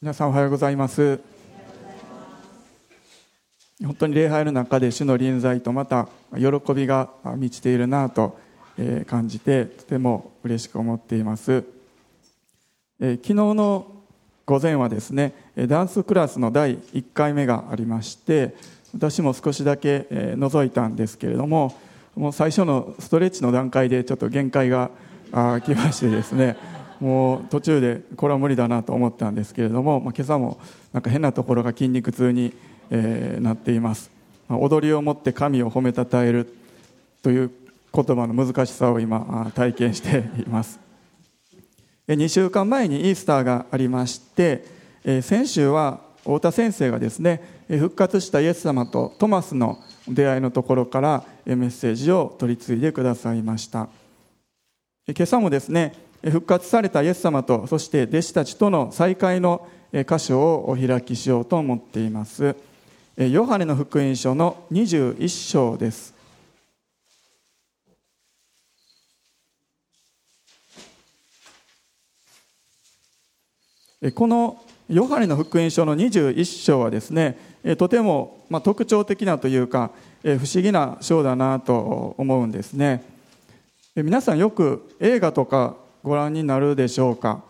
皆さんおはようございます。本当に礼拝の中で主の臨在とまた喜びが満ちているなと感じてとても嬉しく思っています。昨日の午前はですねダンスクラスの第1回目がありまして私も少しだけ覗いたんですけれどももう最初のストレッチの段階でちょっと限界が来ましてですねもう途中でこれは無理だなと思ったんですけれども、まあ、今朝もなんか変なところが筋肉痛に、えー、なっています、まあ、踊りを持って神を褒めたたえるという言葉の難しさを今体験しています。2週間前にイースターがありましてえ先週は太田先生がですね復活したイエス様とトマスの出会いのところからメッセージを取り継いでくださいました。今朝もですね復活されたイエス様とそして弟子たちとの再会の箇所をお開きしようと思っています。ヨハネの福音書の21章です。このヨハネの福音書の21章はですねとても特徴的なというか不思議な章だなと思うんですね。皆さんよく映画とかご覧になるでしょうか？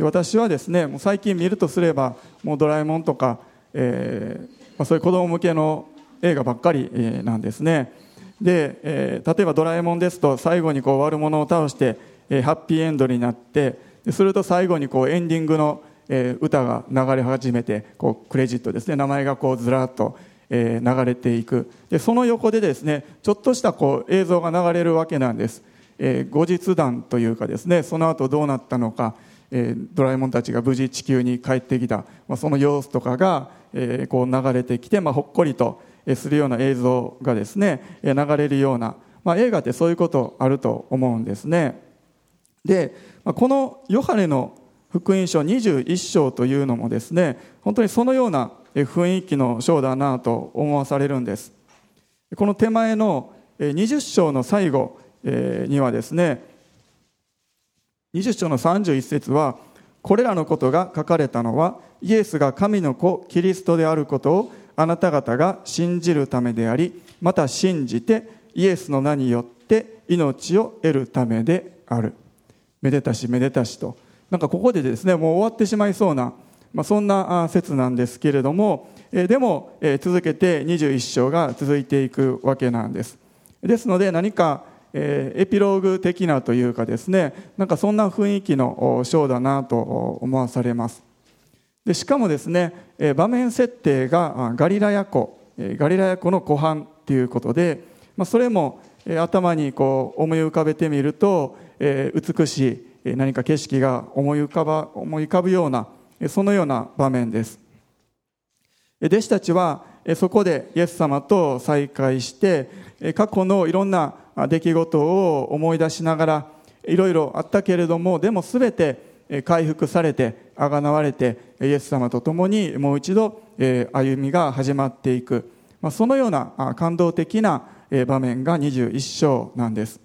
私はですねもう最近見るとすればもうドラえもんとか、えーまあ、そういう子供向けの映画ばっかりなんですね。で、えー、例えばドラえもんですと最後にこう悪者を倒して、えー、ハッピーエンドになってすると最後にこうエンディングの、えー、歌が流れ始めてこうクレジットですね名前がこうずらっと、えー、流れていく。でその横でですねちょっとしたこう映像が流れるわけなんです。えー、後日談というかですねその後どうなったのか、えー、ドラえもんたちが無事地球に帰ってきた、まあ、その様子とかが、えー、こう流れてきて、まあ、ほっこりとするような映像がですね流れるような、まあ、映画ってそういうことあると思うんですね。で、まあ、このヨハネの福音書21章というのもですね本当にそのような雰囲気の章だなと思わされるんです。この手前の20章の最後にはですね20章の31節はこれらのことが書かれたのはイエスが神の子キリストであることをあなた方が信じるためでありまた信じてイエスの名によって命を得るためである。めでたしめでたしと。なんかここでですねもう終わってしまいそうな、まあ、そんな説なんですけれどもでも続けて21章が続いていくわけなんです。ですので何かえエピローグ的なというかですねなんかそんな雰囲気のショーだなと思わされます。でしかもですね場面設定がガリラヤ湖ガリラヤ湖の湖畔ということで、まあ、それも頭にこう思い浮かべてみると美しい何か景色が思い浮かば思い浮かぶようなそのような場面です。弟子たちはそこでイエス様と再会して過去のいろんな出来事を思い出しながらいろいろあったけれどもでも全て回復されてあがなわれてイエス様と共にもう一度歩みが始まっていく。そのような感動的な場面が21章なんです。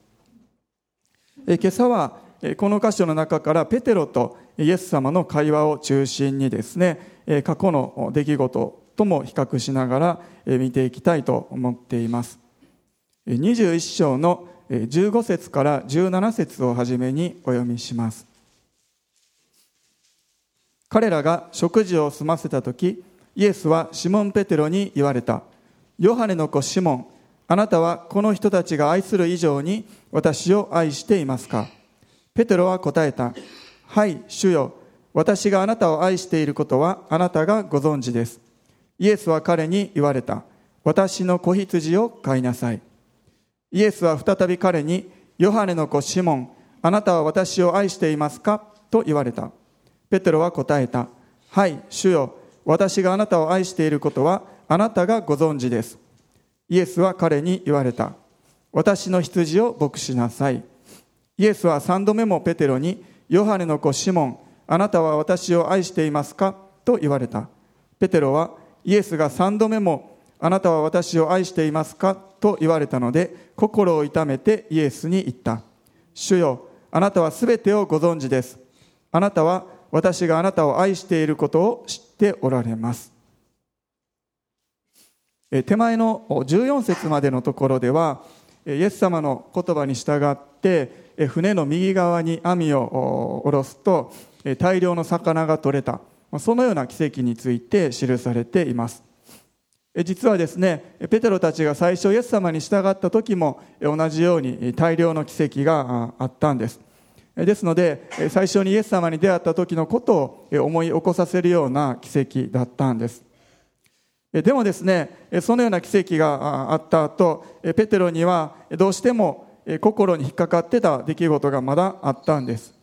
今朝はこの箇所の中からペテロとイエス様の会話を中心にですね過去の出来事とも比較しながら見ていきたいと思っています。21章の15節から17節をはじめにお読みします。彼らが食事を済ませた時イエスはシモン・ペテロに言われた。ヨハネの子シモンあなたはこの人たちが愛する以上に私を愛していますか？ペテロは答えた。はい主よ。私があなたを愛していることはあなたがご存知です。イエスは彼に言われた。私の子羊を飼いなさい。イエスは再び彼に、ヨハネの子シモン、あなたは私を愛していますか？と言われた。ペテロは答えた。はい、主よ。私があなたを愛していることはあなたがご存知です。イエスは彼に言われた。私の羊を牧しなさい。イエスは三度目もペテロに、ヨハネの子シモン、あなたは私を愛していますか？と言われた。ペテロはイエスが三度目もあなたは私を愛していますか？と言われたので、心を痛めてイエスに言った。主よ、あなたはすべてをご存知です。あなたは私があなたを愛していることを知っておられます手前の14節までのところではイエス様の言葉に従って船の右側に網を下ろすと大量の魚が取れたそのような奇跡について記されています実はですねペテロたちが最初イエス様に従った時も同じように大量の奇跡があったんです。ですので最初にイエス様に出会った時のことを思い起こさせるような奇跡だったんです。でもですねそのような奇跡があった後ペテロにはどうしても心に引っかかってた出来事がまだあったんです。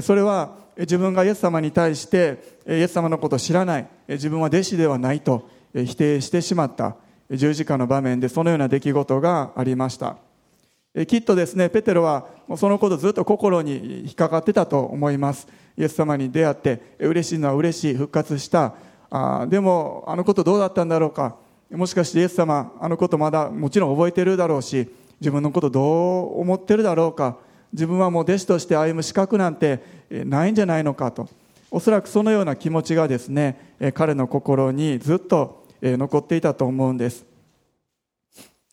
それは自分がイエス様に対してイエス様のことを知らない自分は弟子ではないと否定してしまった十字架の場面でそのような出来事がありました。きっとですねペテロはそのことずっと心に引っかかってたと思います。イエス様に出会って嬉しいのは嬉しい復活した。あでもあのことどうだったんだろうか。もしかしてイエス様あのことまだもちろん覚えてるだろうし自分のことどう思ってるだろうか。自分はもう弟子として歩む資格なんてないんじゃないのかと。おそらくそのような気持ちがですね彼の心にずっと残っていたと思うんです。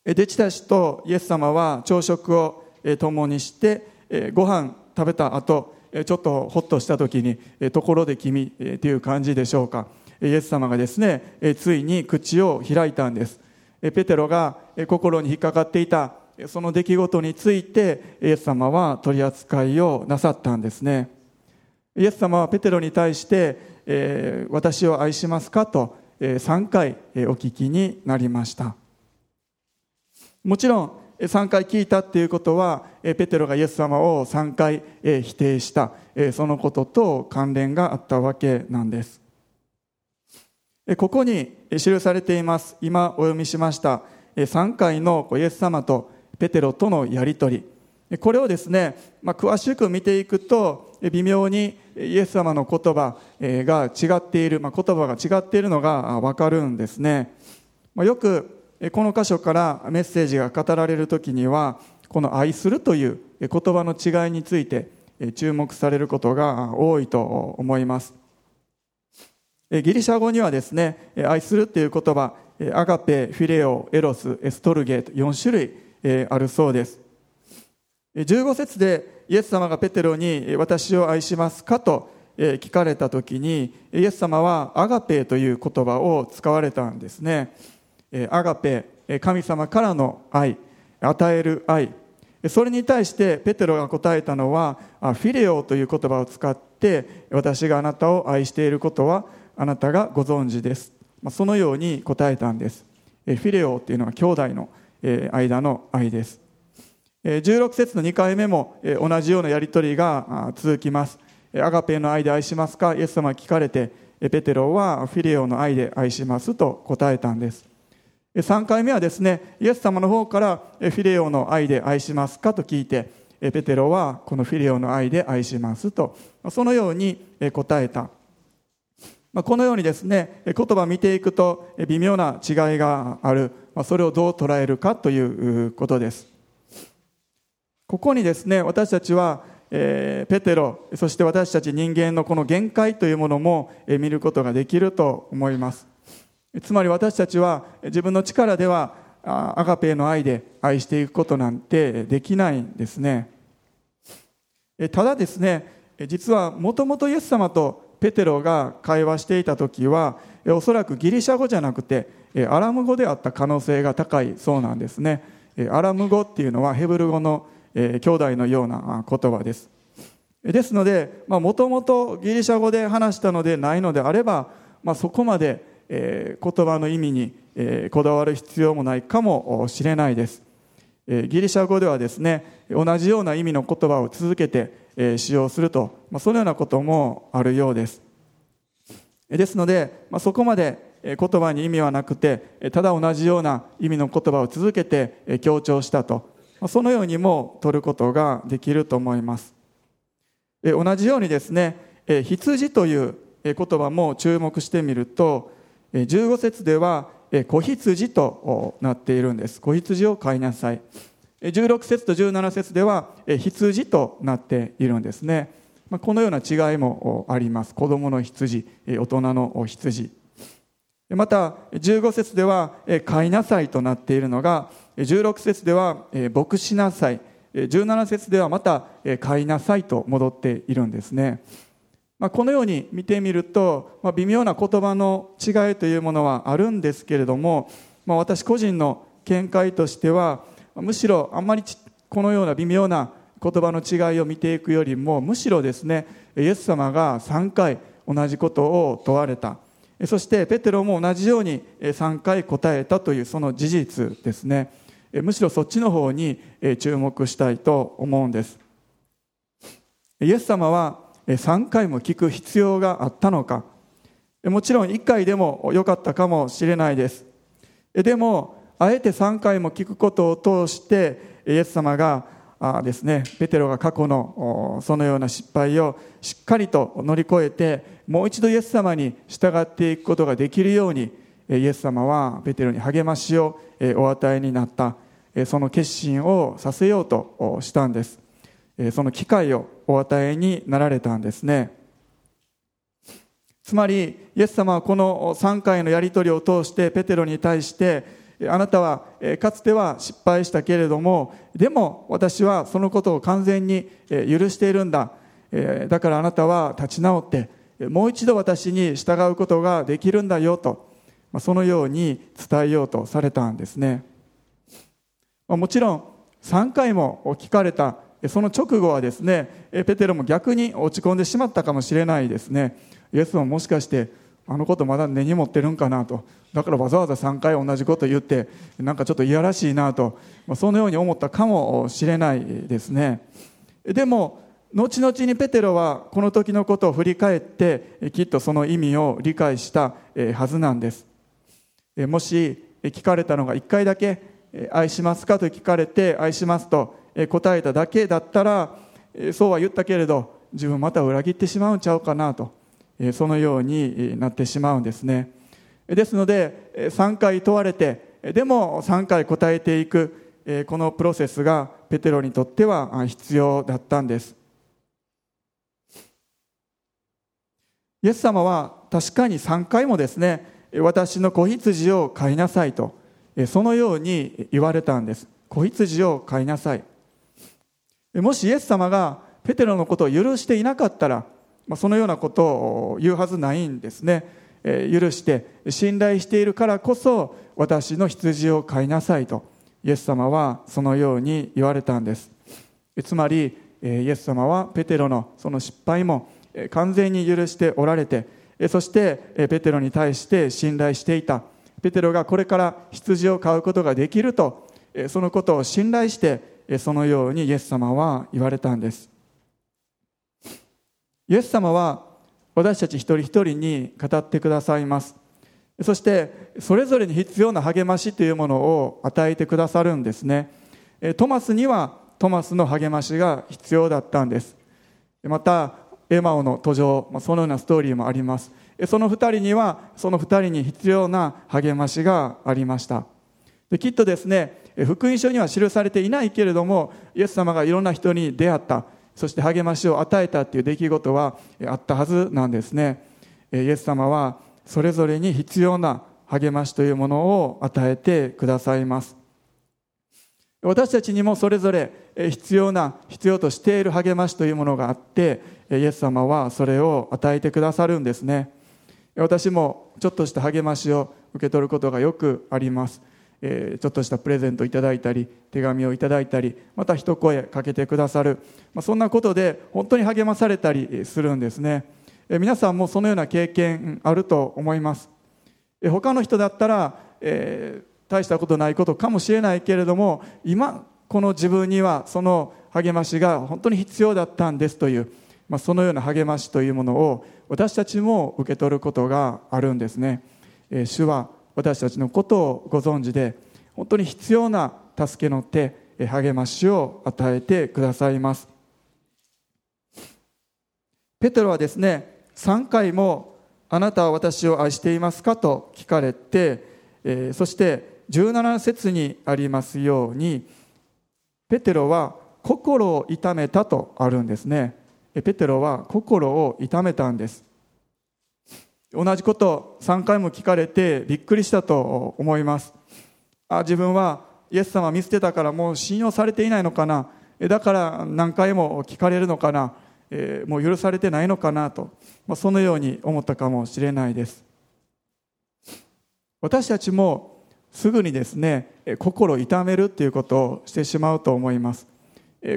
弟子たちとイエス様は朝食を共にしてご飯食べた後ちょっとほっとした時にところで君っていう感じでしょうか。イエス様がですねついに口を開いたんです。ペテロが心に引っかかっていたその出来事についてイエス様は取り扱いをなさったんですね。イエス様はペテロに対して「私を愛しますか?」と3回お聞きになりました。もちろん3回聞いたっていうことはペテロがイエス様を3回否定したそのことと関連があったわけなんです。ここに記されています今お読みしました3回のイエス様とペテロとのやり取り。これをですね、まあ、詳しく見ていくと微妙にイエス様の言葉が違っている、まあ、言葉が違っているのが分かるんですね、まあ、よくこの箇所からメッセージが語られる時にはこの「愛する」という言葉の違いについて注目されることが多いと思います。ギリシャ語にはですね愛するっていう言葉アガペフィレオエロスエストルゲーと4種類あるそうです。15節でイエス様がペテロに「私を愛しますか?」と聞かれた時にイエス様はアガペという言葉を使われたんですね。アガペ神様からの愛与える愛。それに対してペテロが答えたのはフィレオという言葉を使って私があなたを愛していることはあなたがご存知ですそのように答えたんです。フィレオっていうのは兄弟の間の愛です。16節の2回目も同じようなやり取りが続きます。アガペの愛で愛しますか？イエス様聞かれてペテロはフィレオの愛で愛しますと答えたんです。3回目はですねイエス様の方からフィレオの愛で愛しますか？と聞いてペテロはこのフィレオの愛で愛しますとそのように答えた。このようにですね言葉を見ていくと微妙な違いがある。それをどう捉えるかということです。ここにですね私たちはえペテロそして私たち人間のこの限界というものもえ見ることができると思います。つまり私たちは自分の力ではアガペの愛で愛していくことなんてできないんですね。ただですね実はもともとイエス様とペテロが会話していた時はおそらくギリシャ語じゃなくてアラム語であった可能性が高いそうなんですね。アラム語っていうのはヘブル語の兄弟のような言葉です。ですのでもともとギリシャ語で話したのでないのであれば、まあ、そこまでえー、言葉の意味に、えー、こだわる必要もないかもしれないです、えー、ギリシャ語ではですね同じような意味の言葉を続けて、えー、使用すると、まあ、そのようなこともあるようです。ですので、まあ、そこまで言葉に意味はなくてただ同じような意味の言葉を続けて強調したと。そのようにも取ることができると思います。同じようにですね羊という言葉も注目してみると15節では子羊となっているんです。子羊を飼いなさい。16節と17節では羊となっているんですね。このような違いもあります。子供の羊大人の羊。また15節では飼いなさいとなっているのが16節では牧しなさい。17節ではまた飼いなさいと戻っているんですね。このように見てみると微妙な言葉の違いというものはあるんですけれども私個人の見解としてはむしろあんまりこのような微妙な言葉の違いを見ていくよりもむしろですねイエス様が3回同じことを問われた。そしてペテロも同じように3回答えたというその事実ですね。むしろそっちの方に注目したいと思うんです。イエス様は3回も聞く必要があったのか。もちろん1回でもよかったかもしれないです。でもあえて3回も聞くことを通してイエス様があですねペテロが過去のそのような失敗をしっかりと乗り越えてもう一度イエス様に従っていくことができるようにイエス様はペテロに励ましをお与えになった。その決心をさせようとしたんです。その機会をお与えになられたんですね。つまりイエス様はこの3回のやり取りを通してペテロに対してあなたはかつては失敗したけれどもでも私はそのことを完全に許しているんだ。だからあなたは立ち直ってもう一度私に従うことができるんだよとそのように伝えようとされたんですね。もちろん3回も聞かれたその直後はですねペテロも逆に落ち込んでしまったかもしれないですね。イエスももしかしてあのことまだ根に持ってるんかなと。だからわざわざ3回同じこと言ってなんかちょっといやらしいなと、そのように思ったかもしれないですね。でも後々にペテロはこの時のことを振り返ってきっとその意味を理解したはずなんです。もし聞かれたのが1回だけ「愛しますか?」と聞かれて「愛します」と答えただけだったらそうは言ったけれど自分また裏切ってしまうんちゃうかな？とそのようになってしまうんですね。ですので3回問われてでも3回答えていくこのプロセスがペテロにとっては必要だったんです。イエス様は確かに3回もですね私の子羊を飼いなさいとそのように言われたんです。子羊を飼いなさい。もしイエス様がペテロのことを許していなかったらまあ、そのようなことを言うはずないんですね、え、許して信頼しているからこそ私の羊を飼いなさいとイエス様はそのように言われたんです。つまりイエス様はペテロのその失敗も完全に許しておられてそしてペテロに対して信頼していた。ペテロがこれから羊を飼うことができるとそのことを信頼してそのようにイエス様は言われたんです。イエス様は私たち一人一人に語ってくださいます。そしてそれぞれに必要な励ましというものを与えてくださるんですね。トマスにはトマスの励ましが必要だったんです。またエマオの途上そのようなストーリーもあります。その2人にはその2人に必要な励ましがありました。きっとですね福音書には記されていないけれどもイエス様がいろんな人に出会った。そして励ましを与えたという出来事はあったはずなんですね。イエス様はそれぞれに必要な励ましというものを与えてくださいます。私たちにもそれぞれ必要な必要としている励ましというものがあってイエス様はそれを与えてくださるんですね。私もちょっとした励ましを受け取ることがよくあります。えちょっとしたプレゼントをいただいたり手紙をいただいたりまた一声かけてくださる、まあ、そんなことで本当に励まされたりするんですね、え皆さんもそのような経験あると思います、え他の人だったら、え、大したことないことかもしれないけれども今この自分にはその励ましが本当に必要だったんですという、まあ、そのような励ましというものを私たちも受け取ることがあるんですね、主は私たちのことをご存知で本当に必要な助けの手励ましを与えてくださいますペテロはですね3回も「あなたは私を愛していますか?」と聞かれて、えそして17節にありますようにペテロは心を痛めたとあるんですねペテロは心を痛めたんです。同じこと3回も聞かれてびっくりしたと思います。あ自分はイエス様見捨てたからもう信用されていないのかな？だから何回も聞かれるのかな、もう許されてないのかなと、そのように思ったかもしれないです。私たちもすぐにですね心を痛めるっていうことをしてしまうと思います。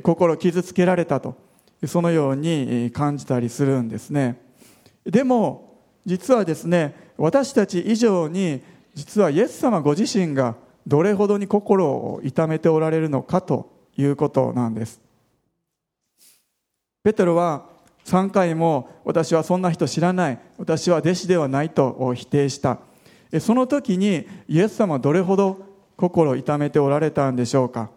心傷つけられたと。そのように感じたりするんですね。でも実はですね私たち以上に実はイエス様ご自身がどれほどに心を痛めておられるのかということなんです。ペテロは3回も私はそんな人知らない私は弟子ではないと否定した。その時にイエス様はどれほど心を痛めておられたんでしょうか。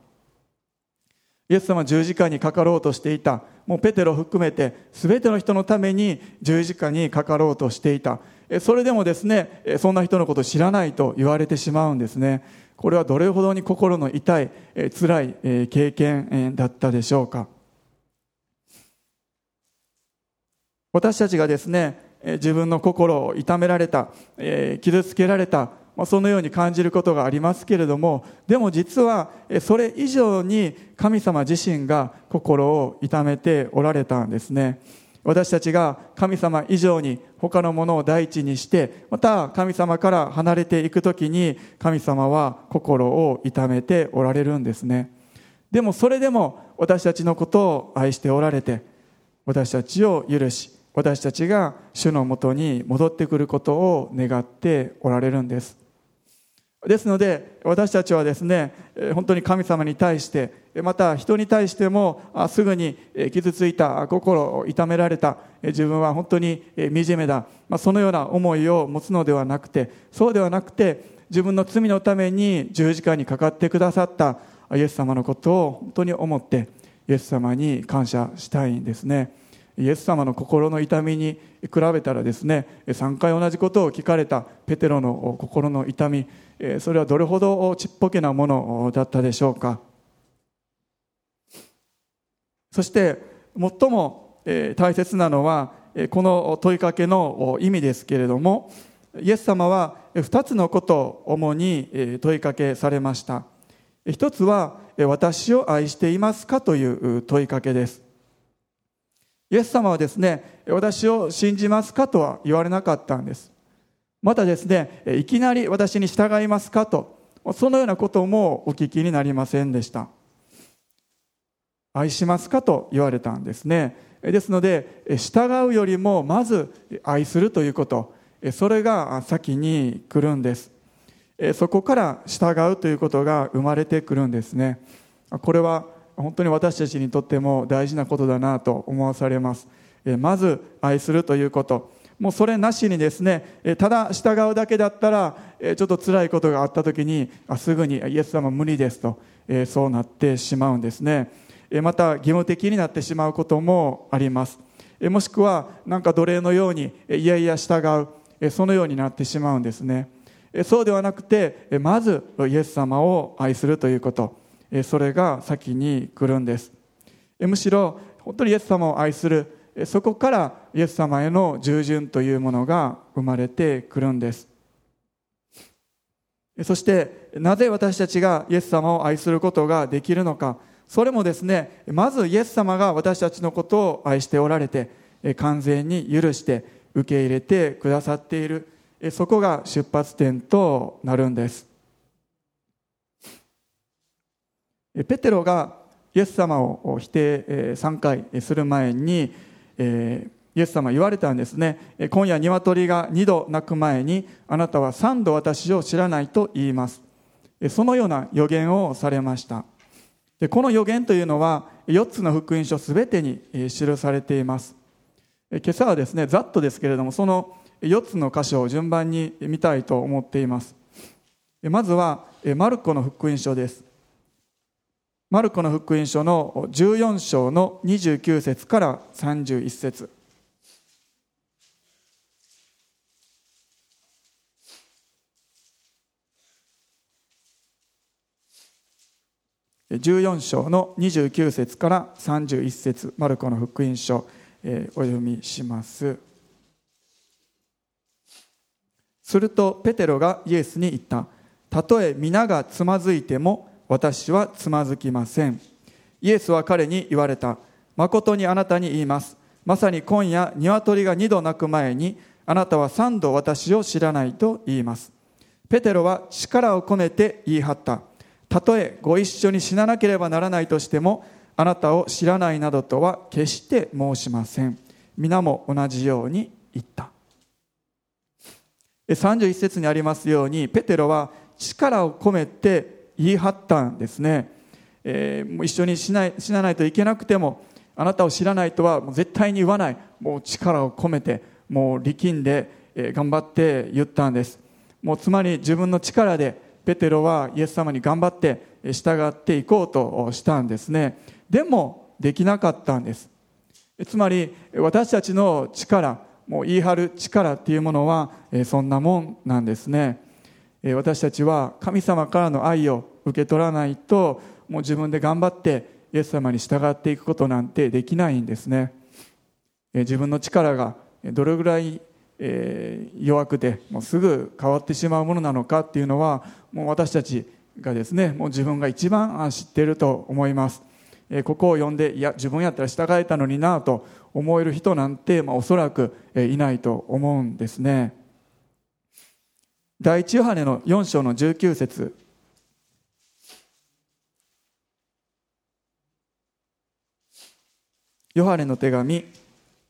イエス様は十字架にかかろうとしていた。もうペテロ含めて全ての人のために十字架にかかろうとしていた。それでもですねそんな人のことを知らないと言われてしまうんですね。これはどれほどに心の痛い辛い経験だったでしょうか。私たちがですね自分の心を痛められた傷つけられたそのように感じることがありますけれどもでも実はそれ以上に神様自身が心を痛めておられたんですね。私たちが神様以上に他のものを第一にしてまた神様から離れていく時に神様は心を痛めておられるんですね。でもそれでも私たちのことを愛しておられて私たちを許し私たちが主のもとに戻ってくることを願っておられるんです。ですので私たちはですね本当に神様に対してまた人に対してもすぐに傷ついた心を痛められた自分は本当に惨めだそのような思いを持つのではなくてそうではなくて自分の罪のために十字架にかかってくださったイエス様のことを本当に思ってイエス様に感謝したいんですね。イエス様の心の痛みに比べたらですね3回同じことを聞かれたペテロの心の痛みそれはどれほどちっぽけなものだったでしょうか。そして最も大切なのはこの問いかけの意味ですけれどもイエス様は2つのことを主に問いかけされました。一つは私を愛していますかという問いかけです。イエス様はですね私を信じますかとは言われなかったんです。またですねいきなり私に従いますかとそのようなこともお聞きになりませんでした。愛しますかと言われたんですね。ですので従うよりもまず愛するということ。それが先に来るんです。そこから従うということが生まれてくるんですね。これは本当に私たちにとっても大事なことだなと思わされます。まず愛するということ。もうそれなしにですねただ従うだけだったらちょっと辛いことがあった時にあすぐにイエス様無理ですとそうなってしまうんですね。また義務的になってしまうこともあります。もしくはなんか奴隷のようにいやいや従うそのようになってしまうんですね。そうではなくてまずイエス様を愛するということ。それが先に来るんです。むしろ本当にイエス様を愛するそこからイエス様への従順というものが生まれてくるんです。そしてなぜ私たちがイエス様を愛することができるのか。それもですねまずイエス様が私たちのことを愛しておられて完全に許して受け入れてくださっているそこが出発点となるんです。ペテロがイエス様を否定3回する前にイエス様言われたんですね。今夜鶏が2度鳴く前にあなたは3度私を知らないと言います。そのような予言をされました。でこの予言というのは4つの福音書すべてに記されています。今朝はですねざっとですけれどもその4つの箇所を順番に見たいと思っています。まずはマルコの福音書です。マルコの福音書の14章の29節から31節。14章の29節から31節マルコの福音書えお読みします。するとペテロがイエスに言った。たとえ皆がつまずいても私はつまずきません。イエスは彼に言われた。誠にあなたに言います。まさに今夜鶏が二度鳴く前にあなたは三度私を知らないと言います。ペテロは力を込めて言い張った。たとえご一緒に死ななければならないとしてもあなたを知らないなどとは決して申しません。皆も同じように言った。31節にありますようにペテロは力を込めて言い張ったんですね、えー、もう一緒に死ない死なないといけなくてもあなたを知らないとはもう絶対に言わない。もう力を込めてもう力んで、えー、頑張って言ったんです。もうつまり自分の力でペテロはイエス様に頑張って従っていこうとしたんですね。でもできなかったんです。つまり私たちの力もう言い張る力っていうものはそんなもんなんですね。私たちは神様からの愛を受け取らないともう自分で頑張ってイエス様に従っていくことなんてできないんですね。自分の力がどれぐらい弱くてもうすぐ変わってしまうものなのかっていうのはもう私たちがですねもう自分が一番知っていると思います。ここを読んでいや自分やったら従えたのになと思える人なんて、まあ、おそらくいないと思うんですね。第一ヨハネの4章の19節。ヨハネの手紙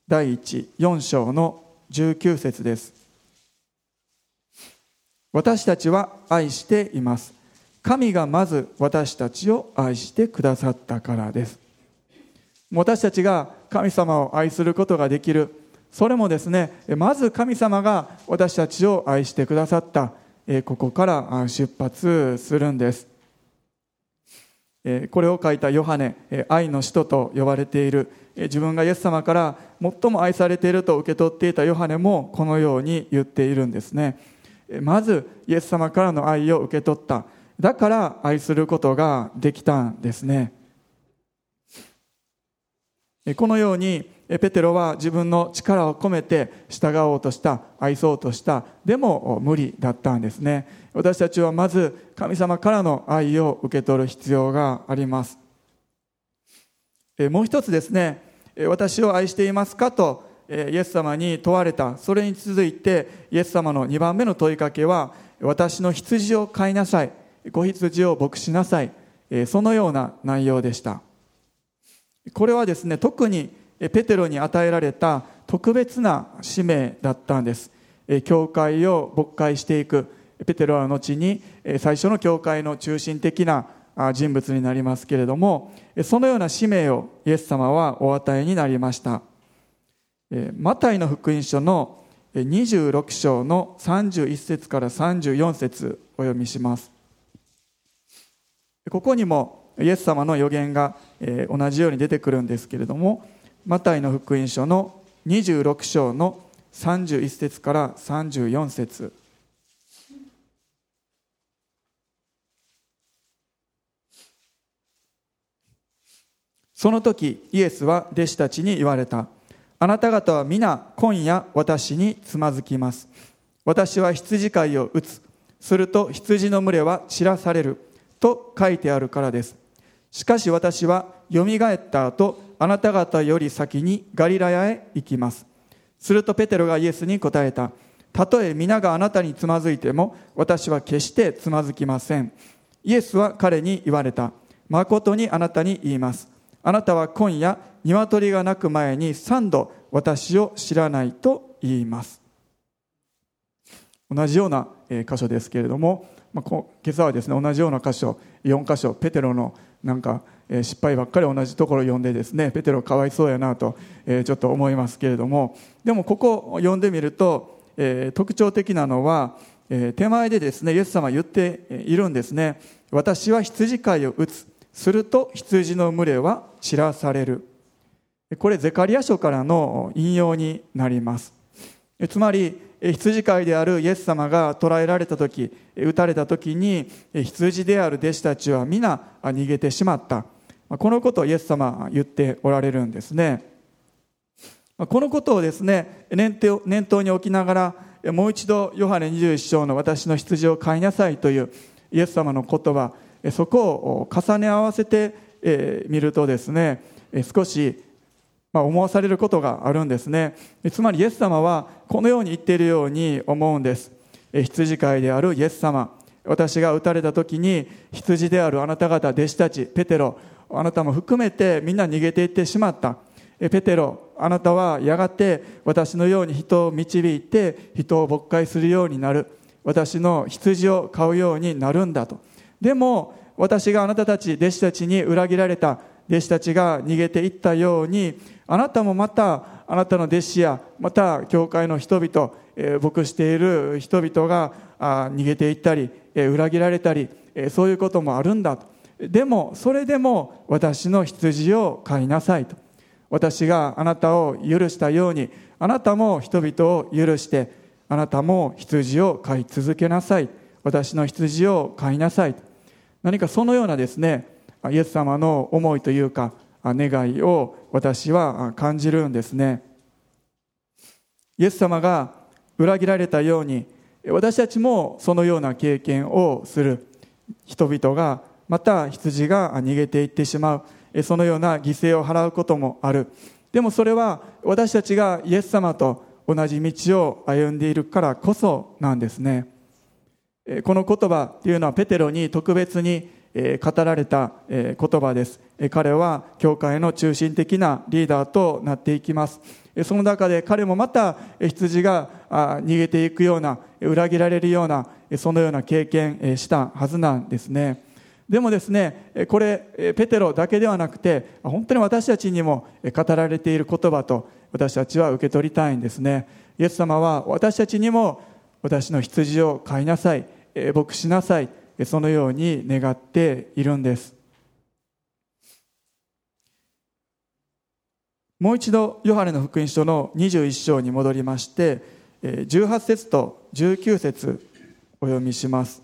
第14章の19節です。私たちは愛しています。神がまず私たちを愛してくださったからです。私たちが神様を愛することができるそれもですねまず神様が私たちを愛してくださった。ここから出発するんです。これを書いたヨハネ愛の使徒と呼ばれている。自分がイエス様から最も愛されていると受け取っていたヨハネもこのように言っているんですね。まずイエス様からの愛を受け取った。だから愛することができたんですね。このようにペテロは自分の力を込めて従おうとした愛そうとしたでも無理だったんですね。私たちはまず神様からの愛を受け取る必要があります。もう一つですね。私を愛していますかとイエス様に問われた。それに続いてイエス様の2番目の問いかけは私の羊を飼いなさい。子羊を牧しなさい。そのような内容でした。これはですね特にペテロに与えられた特別な使命だったんです。教会を牧会していく。ペテロは後に最初の教会の中心的な人物になりますけれどもそのような使命をイエス様はお与えになりました。マタイの福音書の26章の31節から34節お読みします。ここにもイエス様の予言が同じように出てくるんですけれどもマタイの福音書の26章の31節から34節。その時イエスは弟子たちに言われた。あなた方は皆今夜私につまずきます。私は羊飼いを打つ。すると羊の群れは散らされる。と書いてあるからです。しかし私はよみがえった後あなた方より先にガリラヤへ行きます。するとペテロがイエスに答えた。たとえ皆があなたにつまずいても私は決してつまずきません。イエスは彼に言われた。誠にあなたに言います。あなたは今夜鶏が鳴く前に三度私を知らないと言います。同じような箇所ですけれども、まあ、今朝はですね同じような箇所4箇所ペテロのなんか失敗ばっかり同じところを読んでですねペテロかわいそうやなとちょっと思いますけれどもでもここを読んでみると特徴的なのは手前でですねイエス様は言っているんですね。私は羊飼いを打つ。すると羊の群れは散らされる。これゼカリア書からの引用になります。つまり羊飼いであるイエス様が捕らえられた時撃たれた時に羊である弟子たちは皆逃げてしまった。このことをイエス様は言っておられるんですね。このことをですね念頭に置きながらもう一度ヨハネ21章の私の羊を飼いなさいというイエス様の言葉そこを重ね合わせてみるとですね少し思わされることがあるんですね。つまりイエス様はこのように言っているように思うんです。羊飼いであるイエス様。私が撃たれた時に羊であるあなた方弟子たちペテロあなたも含めてみんな逃げていってしまった。ペテロあなたはやがて私のように人を導いて人を牧会するようになる。私の羊を飼うようになるんだと。でも私があなたたち弟子たちに裏切られた。弟子たちが逃げていったようにあなたもまたあなたの弟子やまた教会の人々、えー、牧している人々があ逃げていったり、えー、裏切られたり、えー、そういうこともあるんだ。とでもそれでも私の羊を飼いなさいと。私があなたを許したようにあなたも人々を許してあなたも羊を飼い続けなさい。私の羊を飼いなさい何かそのようなですねイエス様の思いというか願いを私は感じるんですね。イエス様が裏切られたように私たちもそのような経験をする。人々がまた羊が逃げていってしまう。そのような犠牲を払うこともある。でもそれは私たちがイエス様と同じ道を歩んでいるからこそなんですね。この言葉というのはペテロに特別に語られた言葉です。彼は教会の中心的なリーダーとなっていきます。その中で彼もまた羊が逃げていくような裏切られるようなそのような経験したはずなんですね。でもですねこれペテロだけではなくて本当に私たちにも語られている言葉と私たちは受け取りたいんですね。イエス様は私たちにも私の羊を飼いなさい牧しなさいそのように願っているんです。もう一度ヨハネの福音書の21章に戻りまして18節と19節お読みします。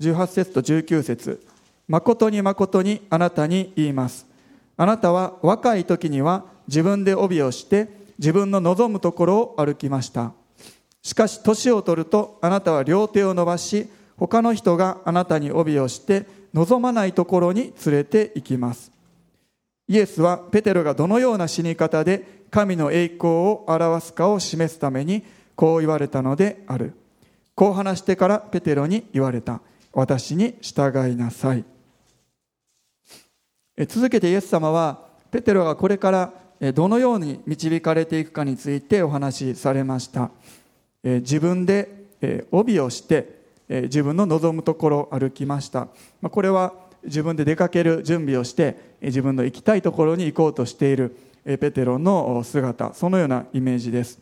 18節と19節誠に誠にあなたに言います。あなたは若い時には自分で帯をして自分の望むところを歩きました。しかし年を取るとあなたは両手を伸ばし他の人があなたに帯をして望まないところに連れて行きます。イエスはペテロがどのような死に方で神の栄光を表すかを示すためにこう言われたのである。こう話してからペテロに言われた。私に従いなさい。続けてイエス様はペテロがこれからどのように導かれていくかについてお話しされました。自分で帯をして自分の望むところを歩きました。これは自分で出かける準備をして自分の行きたいところに行こうとしているペテロの姿。そのようなイメージです。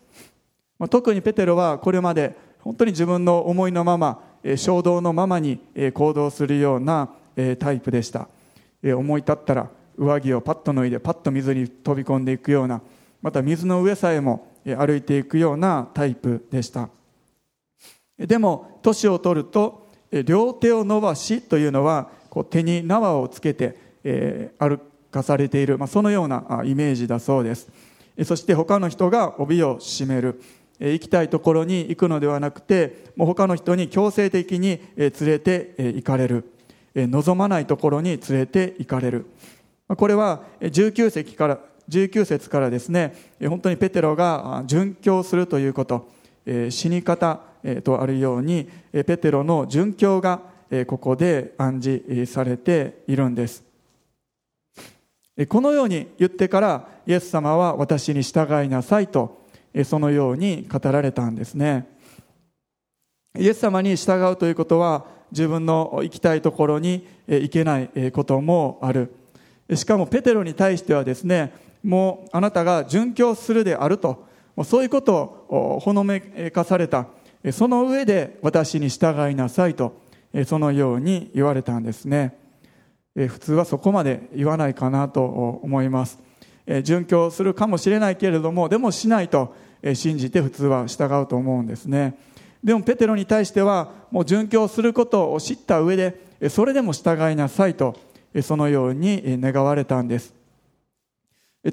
特にペテロはこれまで本当に自分の思いのまま衝動のままに行動するようなタイプでした。思い立ったら上着をパッと脱いでパッと水に飛び込んでいくようなまた水の上さえも歩いていくようなタイプでした。でも年を取ると両手を伸ばしというのはこう手に縄をつけて、え歩かされている、まあ、そのようなイメージだそうです。そして他の人が帯を締める。行きたいところに行くのではなくてもう他の人に強制的に連れて行かれる。望まないところに連れて行かれる。これは19節から19節からですね本当にペテロが殉教するということ死に方とあるようにペテロの殉教がここで暗示されているんです。このように言ってからイエス様は私に従いなさいとそのように語られたんですね。イエス様に従うということは自分の行きたいところに行けないこともある。しかもペテロに対してはですねもうあなたが殉教するであると。そういうことをほのめかされた。その上で私に従いなさいとそのように言われたんですね。普通はそこまで言わないかなと思います。殉教するかもしれないけれどもでもしないと信じて普通は従うと思うんですね。でもペテロに対してはもう殉教することを知った上でそれでも従いなさいとそのように願われたんです。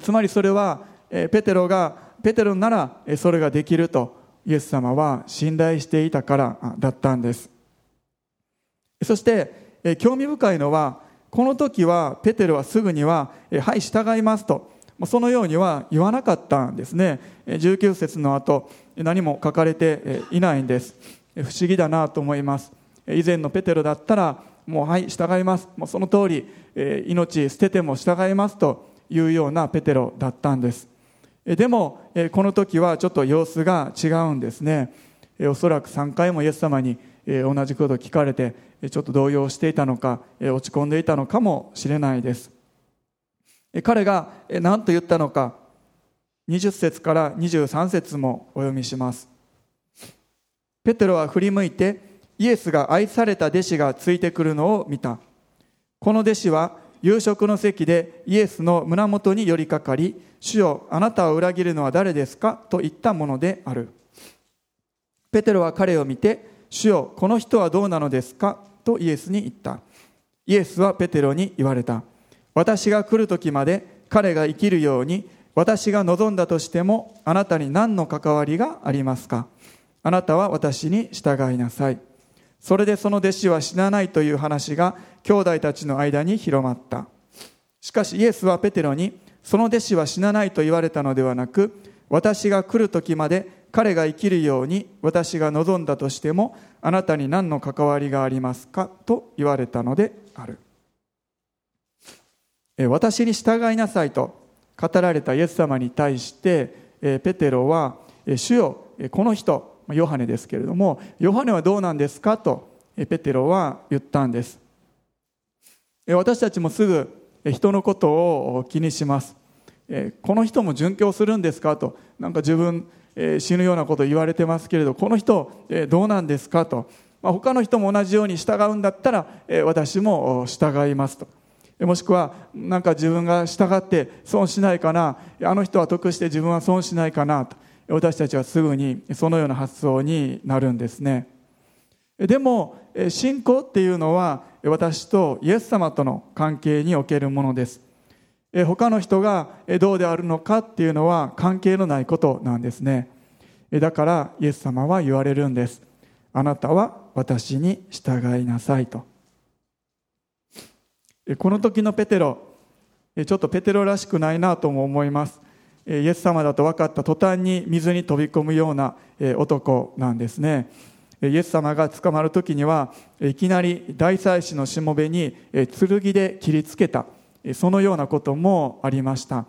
つまりそれはペテロがペテロならそれができるとイエス様は信頼していたからだったんです。そして興味深いのはこの時はペテロはすぐには「はい従います」と。そのようには言わなかったんですね。19節の後何も書かれていないんです。不思議だなと思います。以前のペテロだったらもうはい従います。もうその通り命捨てても従いますと。いうようなペテロだったんです。でもこの時はちょっと様子が違うんですね。おそらく3回もイエス様に同じことを聞かれてちょっと動揺していたのか落ち込んでいたのかもしれないです。彼が何と言ったのか20節から23節もお読みします。ペテロは振り向いてイエスが愛された弟子がついてくるのを見た。この弟子は夕食の席でイエスの胸元に寄りかかり主よあなたを裏切るのは誰ですか？と言ったものである。ペテロは彼を見て主よこの人はどうなのですか？とイエスに言った。イエスはペテロに言われた私が来る時まで彼が生きるように私が望んだとしてもあなたに何の関わりがありますかあなたは私に従いなさい。それでその弟子は死なないという話が兄弟たちの間に広まった。しかしイエスはペテロにその弟子は死なないと言われたのではなく私が来る時まで彼が生きるように私が望んだとしてもあなたに何の関わりがありますか？と言われたのである。私に従いなさいと語られたイエス様に対してペテロは主よこの人ヨハネですけれどもヨハネはどうなんですかとペテロは言ったんです。私たちもすぐ人のことを気にします。この人も殉教するんですかとなんか自分死ぬようなこと言われてますけれどこの人どうなんですかと他の人も同じように従うんだったら私も従いますと。もしくはなんか自分が従って損しないかなあの人は得して自分は損しないかなと。私たちはすぐにそのような発想になるんですね。でも信仰っていうのは私とイエス様との関係におけるものです。他の人がどうであるのかっていうのは関係のないことなんですね。だからイエス様は言われるんです。あなたは私に従いなさいと。この時のペテロちょっとペテロらしくないなとも思います。イエス様だと分かった途端に水に飛び込むような男なんですね。イエス様が捕まる時にはいきなり大祭司のしもべに剣で切りつけた。そのようなこともありました。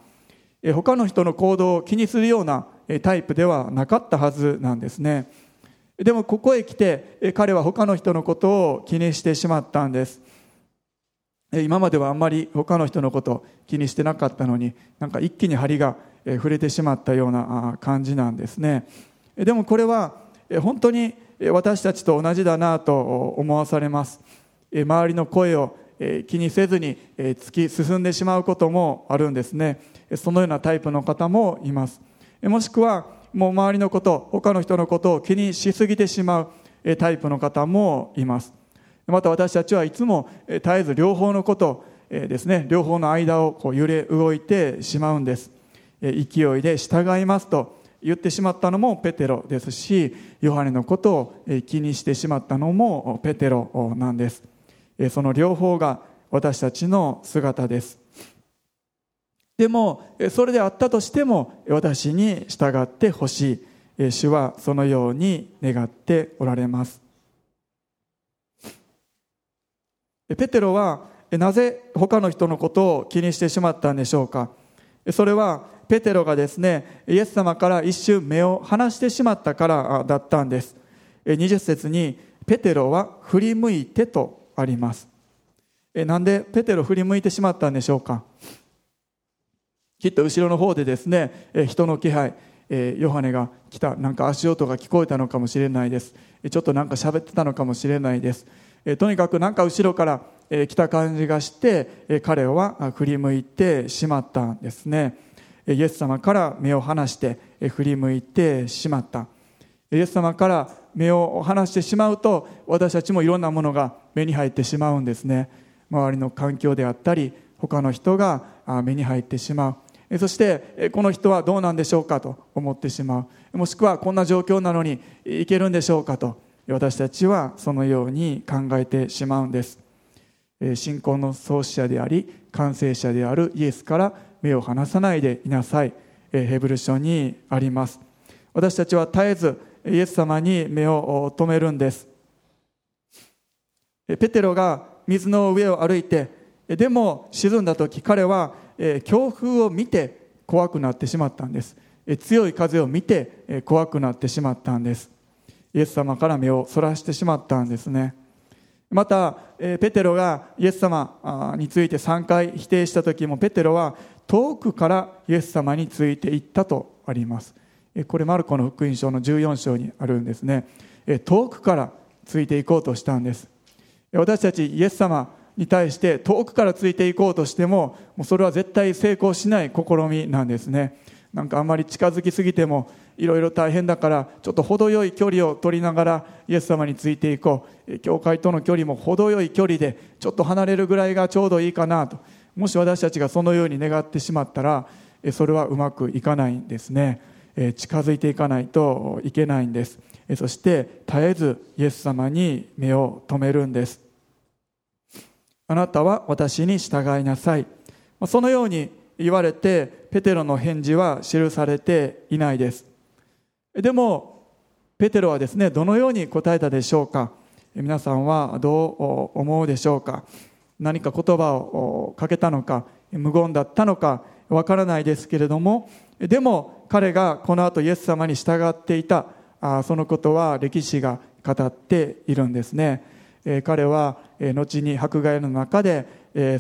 他の人の行動を気にするようなタイプではなかったはずなんですね。でもここへ来て彼は他の人のことを気にしてしまったんです。今まではあんまり他の人のことを気にしてなかったのになんか一気に針が触れてしまったような感じなんですね。でもこれは本当に私たちと同じだなと思わされます。周りの声を気にせずに突き進んでしまうこともあるんですね。そのようなタイプの方もいます。もしくはもう周りのこと他の人のことを気にしすぎてしまうタイプの方もいます。また私たちはいつも絶えず両方のことですね。両方の間をこう揺れ動いてしまうんです。勢いで従いますと言ってしまったのもペテロですしヨハネのことを気にしてしまったのもペテロなんです。その両方が私たちの姿です。でもそれであったとしても私に従ってほしい。主はそのように願っておられます。ペテロはなぜ他の人のことを気にしてしまったんでしょうか。それはペテロがですねイエス様から一瞬目を離してしまったからだったんです。20節にペテロは振り向いてとあります。なんでペテロ振り向いてしまったんでしょうか。きっと後ろの方でですね人の気配ヨハネが来た。なんか足音が聞こえたのかもしれないです。ちょっとなんか喋ってたのかもしれないです。とにかくなんか後ろから来た感じがして彼は振り向いてしまったんですね。イエス様から目を離して振り向いてしまった。イエス様から目を離してしまうと私たちもいろんなものが目に入ってしまうんですね。周りの環境であったり他の人が目に入ってしまう。そしてこの人はどうなんでしょうかと思ってしまう。もしくはこんな状況なのにいけるんでしょうかと。私たちはそのように考えてしまうんです。信仰の創始者であり完成者であるイエスから目を離さないでいなさい。ヘブル書にあります。私たちは絶えずイエス様に目を留めるんです。ペテロが水の上を歩いてでも沈んだ時彼は強風を見て怖くなってしまったんです。強い風を見て怖くなってしまったんです。イエス様から目をそらしてしまったんですね。またペテロがイエス様について3回否定した時もペテロは遠くからイエス様についていったとあります。これマルコの福音書の14章にあるんですね。遠くからついていこうとしたんです。私たちイエス様に対して遠くからついていこうとしてももうそれは絶対成功しない試みなんですね。なんかあんまり近づきすぎてもいろいろ大変だからちょっと程よい距離を取りながらイエス様についていこう。教会との距離も程よい距離でちょっと離れるぐらいがちょうどいいかなと。もし私たちがそのように願ってしまったらそれはうまくいかないんですね。近づいていかないといけないんです。そして絶えずイエス様に目を留めるんです。あなたは私に従いなさい。そのように言われてペテロの返事は記されていないです。でもペテロはですねどのように答えたでしょうか。皆さんはどう思うでしょうか。何か言葉をかけたのか無言だったのかわからないですけれどもでも彼がこの後イエス様に従っていたそのことは歴史が語っているんですね。彼は後に迫害の中で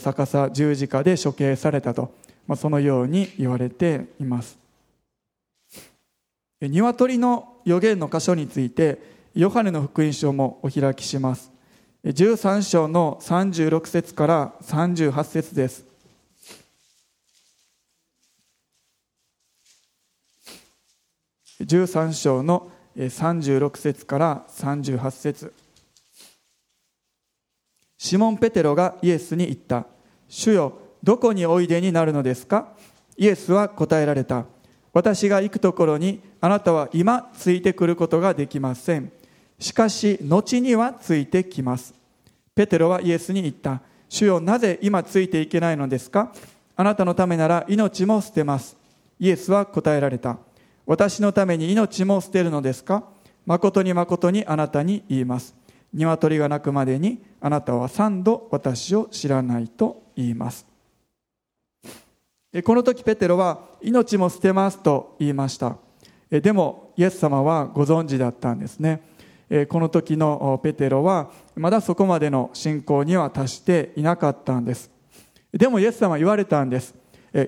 逆さ十字架で処刑されたとそのように言われています。鶏の予言の箇所についてヨハネの福音書もお開きします。13章の36節から38節です。13章の36節から38節。シモン・ペテロがイエスに言った。主よどこにおいでになるのですか？イエスは答えられた。私が行くところにあなたは今ついてくることができません。しかし後にはついてきます。ペテロはイエスに言った。主よなぜ今ついていけないのですか？あなたのためなら命も捨てます。イエスは答えられた。私のために命も捨てるのですか？誠に誠にあなたに言います。鶏が鳴くまでにあなたは三度私を知らないと言います。この時ペテロは命も捨てますと言いました。でもイエス様はご存知だったんですね。この時のペテロはまだそこまでの信仰には達していなかったんです。でもイエス様は言われたんです。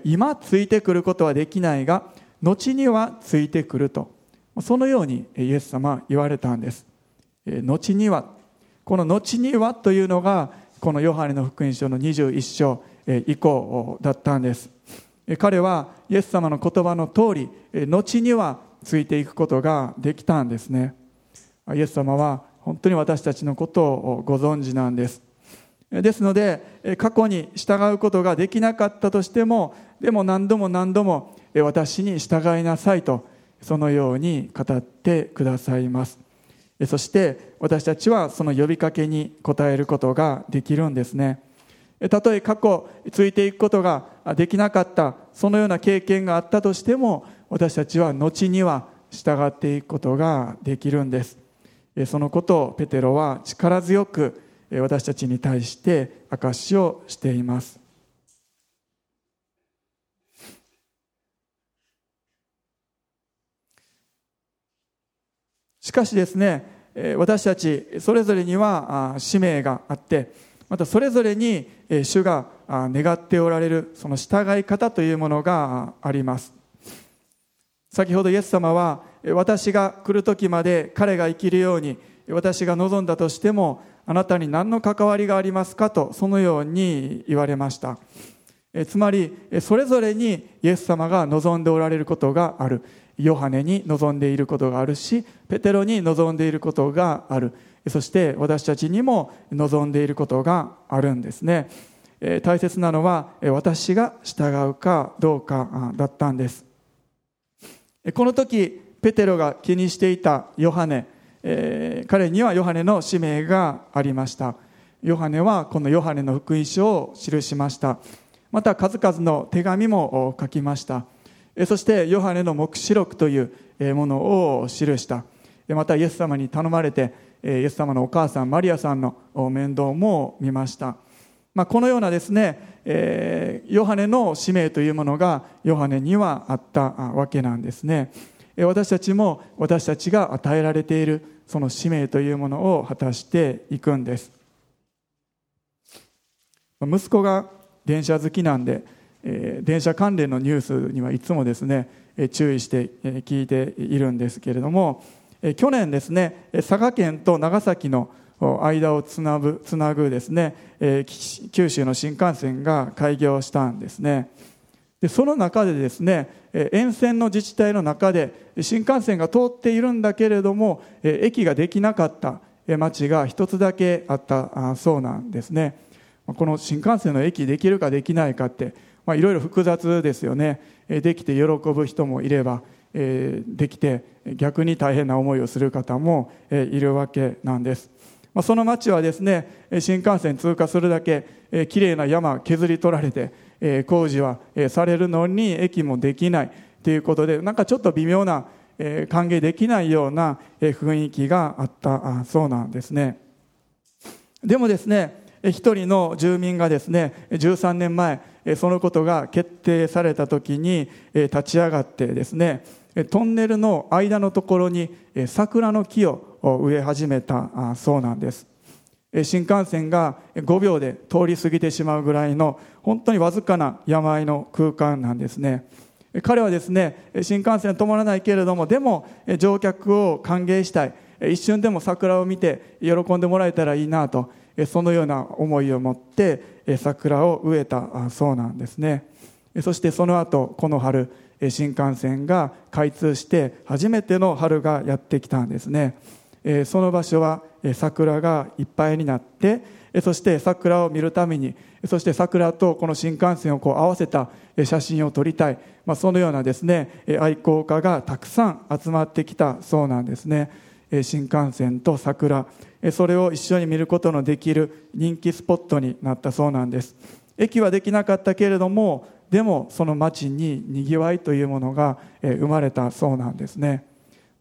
今ついてくることはできないが後にはついてくると。そのようにイエス様は言われたんです。後には。この後にはというのがこのヨハネの福音書の21章以降だったんです。彼はイエス様の言葉の通り後にはついていくことができたんですね。イエス様は本当に私たちのことをご存知なんです。ですので過去に従うことができなかったとしてもでも何度も何度も私に従いなさいとそのように語ってくださいます。そして私たちはその呼びかけに応えることができるんですね。たとえ過去ついていくことができなかったそのような経験があったとしても私たちは後には従っていくことができるんです。そのことをペテロは力強く私たちに対して証しをしています。しかしですね私たちそれぞれには使命があってまたそれぞれに主が願っておられるその従い方というものがあります。先ほどイエス様は私が来る時まで彼が生きるように私が望んだとしてもあなたに何の関わりがありますかとそのように言われました。つまりそれぞれにイエス様が望んでおられることがある。ヨハネに望んでいることがあるしペテロに望んでいることがある。そして私たちにも望んでいることがあるんですね。大切なのは私が従うかどうかだったんです。この時ペテロが気にしていたヨハネ彼にはヨハネの使命がありました。ヨハネはこのヨハネの福音書を記しました。また数々の手紙も書きました。そしてヨハネの黙示録というものを記した。またイエス様に頼まれてイエス様のお母さんマリアさんの面倒も見ました、まあ、このようなですねヨハネの使命というものがヨハネにはあったわけなんですね。私たちも私たちが与えられているその使命というものを果たしていくんです。息子が電車好きなんで電車関連のニュースにはいつもですね注意して聞いているんですけれども去年ですね佐賀県と長崎の間をつなぐつなぐですね九州の新幹線が開業したんですね。でその中でですね沿線の自治体の中で新幹線が通っているんだけれども駅ができなかった町が一つだけあったそうなんですね。この新幹線の駅できるかできないかっていろいろ複雑ですよね。できて喜ぶ人もいればできて逆に大変な思いをする方もいるわけなんです。その町はですね新幹線通過するだけきれいな山削り取られて工事はされるのに駅もできないということでなんかちょっと微妙な歓迎できないような雰囲気があったそうなんですね。でもですね一人の住民がですね13年前そのことが決定された時に立ち上がってですねトンネルの間のところに桜の木を植え始めたそうなんです。新幹線が5秒で通り過ぎてしまうぐらいの本当にわずかな山あいの空間なんですね。彼はですね新幹線止まらないけれどもでも乗客を歓迎したい。一瞬でも桜を見て喜んでもらえたらいいなとそのような思いを持って桜を植えたそうなんですね。そしてその後この春新幹線が開通して初めての春がやってきたんですね。その場所は桜がいっぱいになってそして桜を見るためにそして桜とこの新幹線をこう合わせた写真を撮りたい、まあ、そのようなですね愛好家がたくさん集まってきたそうなんですね。新幹線と桜。それを一緒に見ることのできる人気スポットになったそうなんです。駅はできなかったけれどもでもその街ににぎわいというものが生まれたそうなんですね、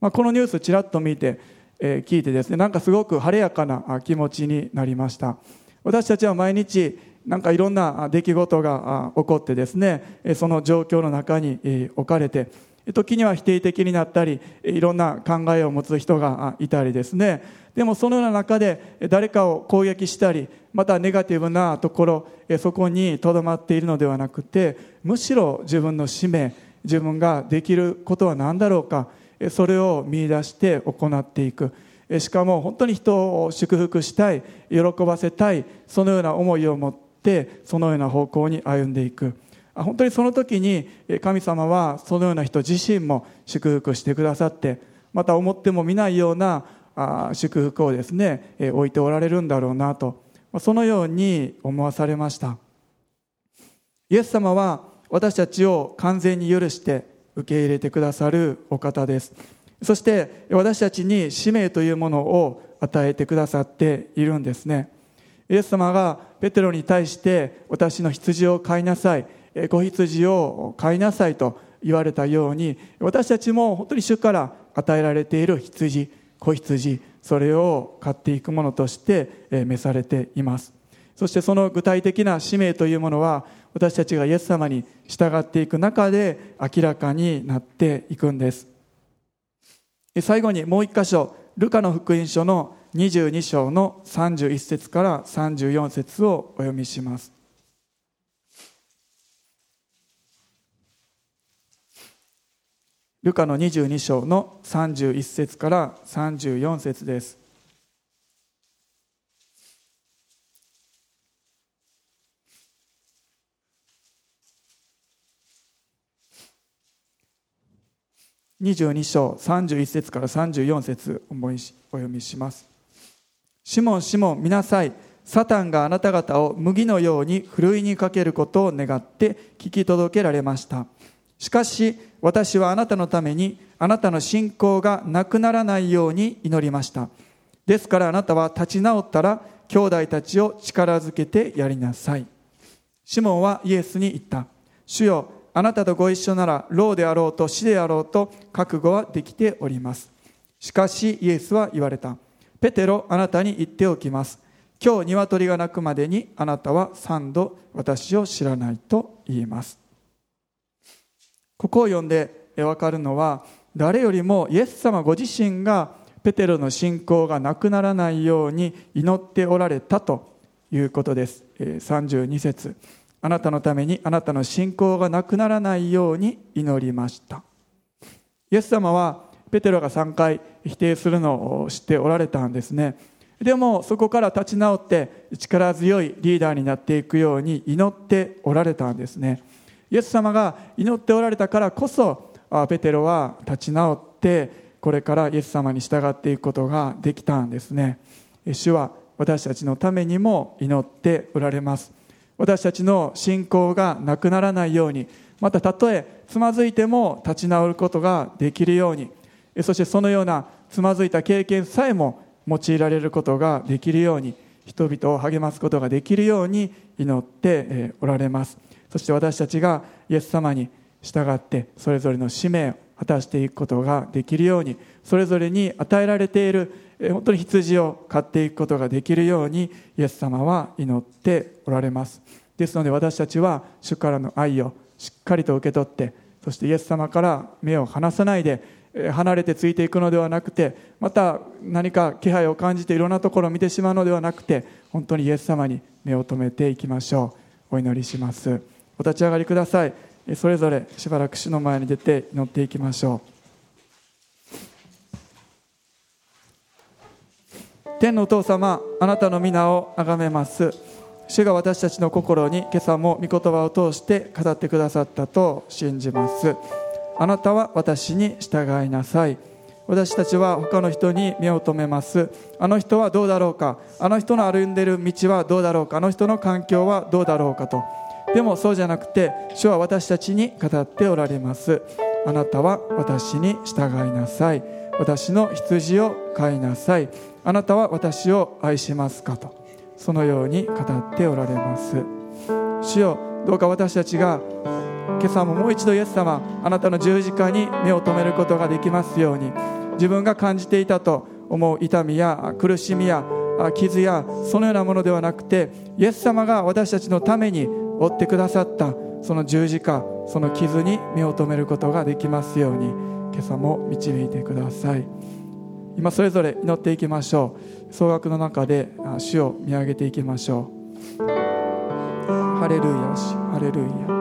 まあ、このニュースちらっと見て聞いてですねなんかすごく晴れやかな気持ちになりました。私たちは毎日なんかいろんな出来事が起こってですねその状況の中に置かれて時には否定的になったりいろんな考えを持つ人がいたりですね。でもそのような中で誰かを攻撃したりまたネガティブなところそこにとどまっているのではなくてむしろ自分の使命自分ができることは何だろうかそれを見出して行っていく。しかも本当に人を祝福したい喜ばせたいそのような思いを持ってそのような方向に歩んでいく。本当にその時に神様はそのような人自身も祝福してくださってまた思ってもみないような祝福をですね置いておられるんだろうなとそのように思わされました。イエス様は私たちを完全に許して受け入れてくださるお方です。そして私たちに使命というものを与えてくださっているんですね。イエス様がペテロに対して私の羊を飼いなさい子羊を飼いなさいと言われたように私たちも本当に主から与えられている羊子羊それを飼っていくものとして召されています。そしてその具体的な使命というものは私たちがイエス様に従っていく中で明らかになっていくんです。最後にもう一箇所ルカの福音書の22章の31節から34節をお読みします。ルカの22章の31節から34節です。22章31節から34節お読みしますシモンシモン見なさいサタンがあなた方を麦のようにふるいにかけることを願って聞き届けられました。しかし私はあなたのためにあなたの信仰がなくならないように祈りました。ですからあなたは立ち直ったら兄弟たちを力づけてやりなさい。シモンはイエスに言った主よあなたとご一緒なら老であろうと死であろうと覚悟はできております。しかしイエスは言われた。ペテロあなたに言っておきます。今日鶏が鳴くまでにあなたは三度私を知らないと言います。ここを読んで分かるのは誰よりもイエス様ご自身がペテロの信仰がなくならないように祈っておられたということです。32節。あなたのためにあなたの信仰がなくならないように祈りました。イエス様はペテロが3回否定するのを知っておられたんですね。でもそこから立ち直って力強いリーダーになっていくように祈っておられたんですね。イエス様が祈っておられたからこそペテロは立ち直ってこれからイエス様に従っていくことができたんですね。主は私たちのためにも祈っておられます。私たちの信仰がなくならないようにまたたとえつまずいても立ち直ることができるようにそしてそのようなつまずいた経験さえも用いられることができるように人々を励ますことができるように祈っておられます。そして私たちがイエス様に従ってそれぞれの使命を果たしていくことができるようにそれぞれに与えられている本当に羊を飼っていくことができるようにイエス様は祈っておられます。ですので私たちは主からの愛をしっかりと受け取ってそしてイエス様から目を離さないで離れてついていくのではなくてまた何か気配を感じていろんなところを見てしまうのではなくて本当にイエス様に目を留めていきましょう。お祈りします。お立ち上がりください。それぞれしばらく主の前に出て祈っていきましょう。天のお父様あなたの皆をあがめます。主が私たちの心に今朝も御言葉を通して語ってくださったと信じます。あなたは私に従いなさい。私たちは他の人に目を留めます。あの人はどうだろうか。あの人の歩んでいる道はどうだろうか。あの人の環境はどうだろうかと。でもそうじゃなくて主は私たちに語っておられます。あなたは私に従いなさい。私の羊を飼いなさい。あなたは私を愛しますかと。そのように語っておられます。主よどうか私たちが今朝ももう一度イエス様あなたの十字架に目を留めることができますように自分が感じていたと思う痛みや苦しみや傷やそのようなものではなくてイエス様が私たちのために追ってくださったその十字架その傷に目を留めることができますように。今朝も導いてください。今それぞれ祈っていきましょう。総額の中で主を見上げていきましょう。ハレルヤハレルヤ。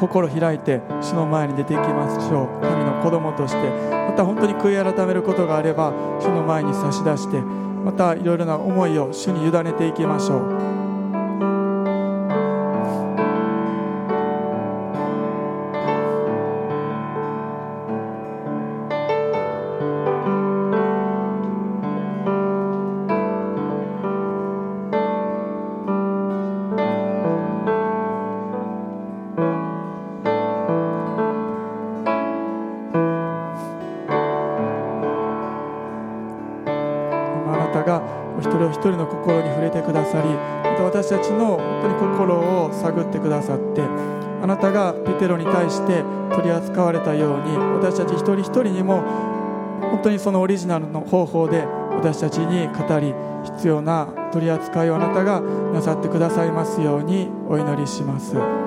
心開いて主の前に出ていきましょう。神の子供としてまた本当に悔い改めることがあれば主の前に差し出してまたいろいろな思いを主に委ねていきましょう。鎖、また私たちの本当に心を探ってくださって、あなたがペテロに対して取り扱われたように私たち一人一人にも本当にそのオリジナルの方法で私たちに語り必要な取り扱いをあなたがなさってくださいますようにお祈りします。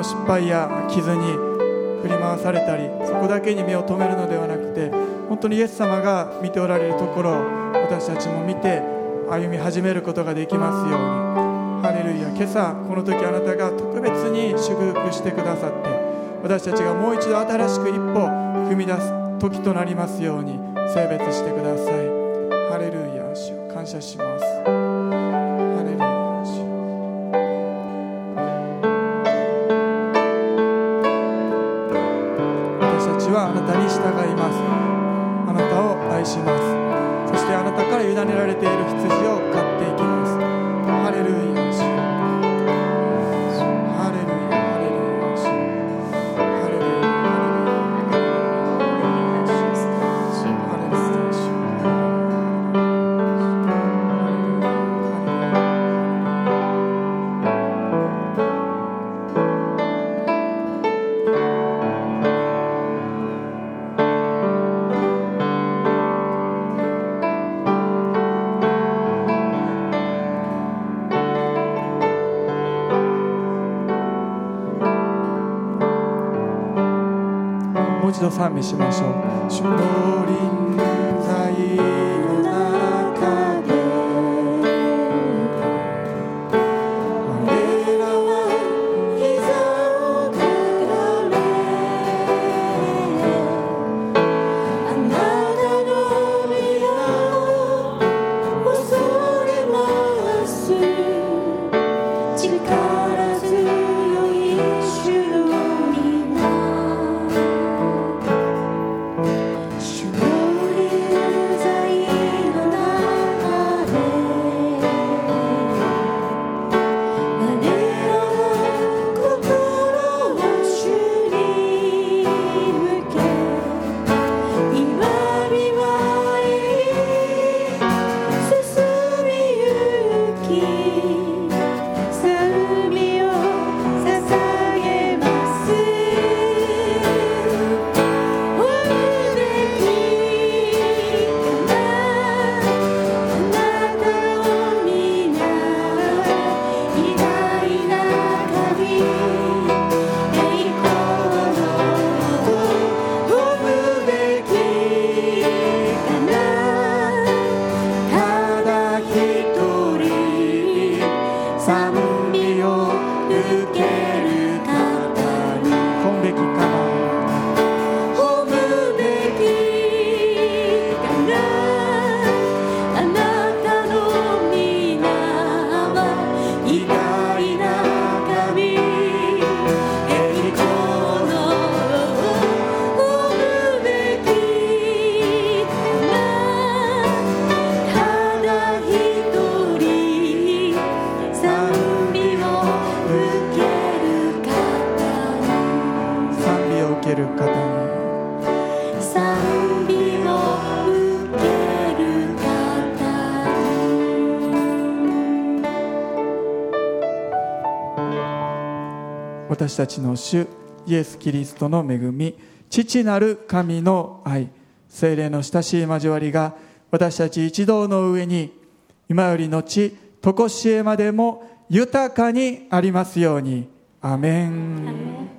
の失敗や傷に振り回されたりそこだけに目を留めるのではなくて本当にイエス様が見ておられるところを私たちも見て歩み始めることができますように。ハレルヤ。今朝この時あなたが特別に祝福してくださって私たちがもう一度新しく一歩踏み出す時となりますように性別してください。一度賛美しましょう。たちの主イエス・キリストの恵み父なる神の愛精霊の親しい交わりが私たち一同の上に今より後常しえまでも豊かにありますように。アメン。